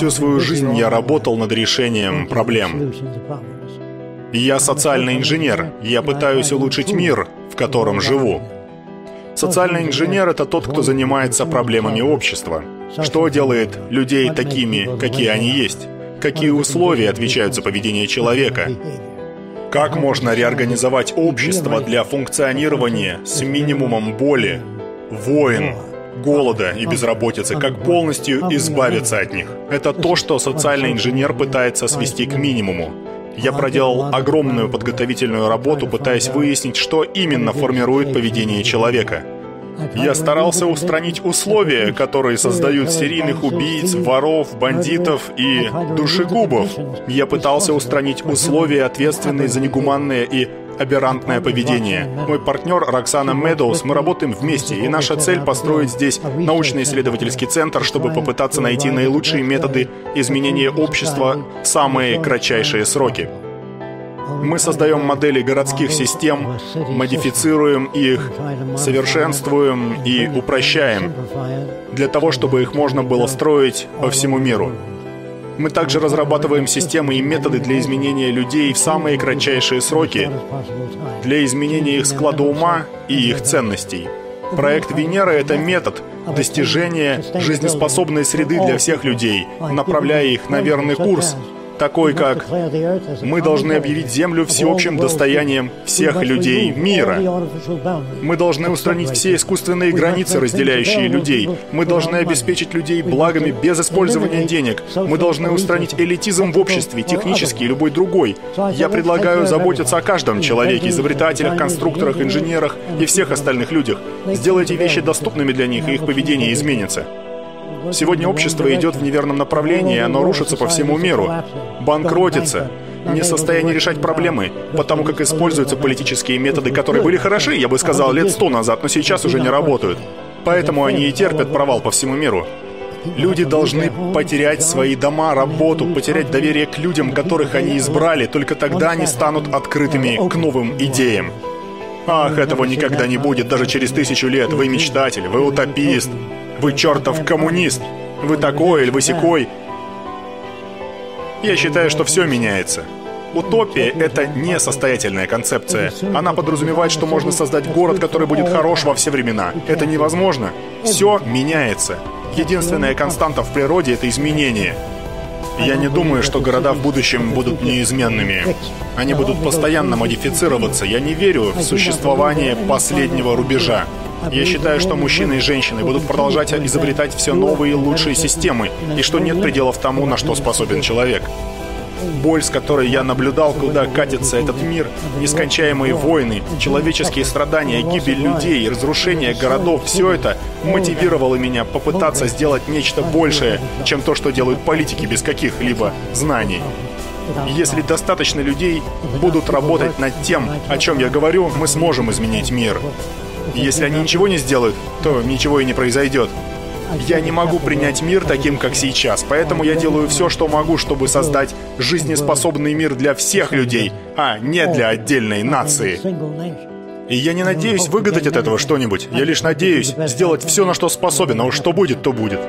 Всю свою жизнь я работал над решением проблем. Я социальный инженер. Я пытаюсь улучшить мир, в котором живу. Социальный инженер — это тот, кто занимается проблемами общества. Что делает людей такими, какие они есть? Какие условия отвечают за поведение человека? Как можно реорганизовать общество для функционирования с минимумом боли, войн, голода и безработицы, как полностью избавиться от них? Это то, что социальный инженер пытается свести к минимуму. Я проделал огромную подготовительную работу, пытаясь выяснить, что именно формирует поведение человека. Я старался устранить условия, которые создают серийных убийц, воров, бандитов и душегубов. Я пытался устранить условия, ответственные за негуманное и аберрантное поведение. Мой партнер Роксана Медоуз, мы работаем вместе, и наша цель построить здесь научно-исследовательский центр, чтобы попытаться найти наилучшие методы изменения общества в самые кратчайшие сроки. Мы создаем модели городских систем, модифицируем их, совершенствуем и упрощаем, для того, чтобы их можно было строить по всему миру. Мы также разрабатываем системы и методы для изменения людей в самые кратчайшие сроки, для изменения их склада ума и их ценностей. Проект Венера — это метод достижения жизнеспособной среды для всех людей, направляя их на верный курс — такой как «Мы должны объявить Землю всеобщим достоянием всех людей мира». Мы должны устранить все искусственные границы, разделяющие людей. Мы должны обеспечить людей благами без использования денег. Мы должны устранить элитизм в обществе, технический и любой другой. Я предлагаю заботиться о каждом человеке, изобретателях, конструкторах, инженерах и всех остальных людях. Сделайте вещи доступными для них, и их поведение изменится. Сегодня общество идет в неверном направлении, оно рушится по всему миру. Банкротится. Не в состоянии решать проблемы, потому как используются политические методы, которые были хороши, я бы сказал, лет сто назад, но сейчас уже не работают. Поэтому они и терпят провал по всему миру. Люди должны потерять свои дома, работу, потерять доверие к людям, которых они избрали, только тогда они станут открытыми к новым идеям. Ах, этого никогда не будет, даже через тысячу лет. Вы мечтатель, вы утопист. Вы чертов коммунист! Вы такой или вы секой! Я считаю, что все меняется. Утопия — это не состоятельная концепция. Она подразумевает, что можно создать город, который будет хорош во все времена. Это невозможно. Все меняется. Единственная константа в природе — это изменение. Я не думаю, что города в будущем будут неизменными. Они будут постоянно модифицироваться. Я не верю в существование последнего рубежа. Я считаю, что мужчины и женщины будут продолжать изобретать все новые и лучшие системы, и что нет пределов тому, на что способен человек. Боль, с которой я наблюдал, куда катится этот мир, нескончаемые войны, человеческие страдания, гибель людей, разрушение городов, все это мотивировало меня попытаться сделать нечто большее, чем то, что делают политики без каких-либо знаний. Если достаточно людей будут работать над тем, о чем я говорю, мы сможем изменить мир. Если они ничего не сделают, то ничего и не произойдет. Я не могу принять мир таким, как сейчас, поэтому я делаю все, что могу, чтобы создать жизнеспособный мир для всех людей, а не для отдельной нации. И я не надеюсь выгадать от этого что-нибудь. Я лишь надеюсь сделать все, на что способен, а уж что будет, то будет.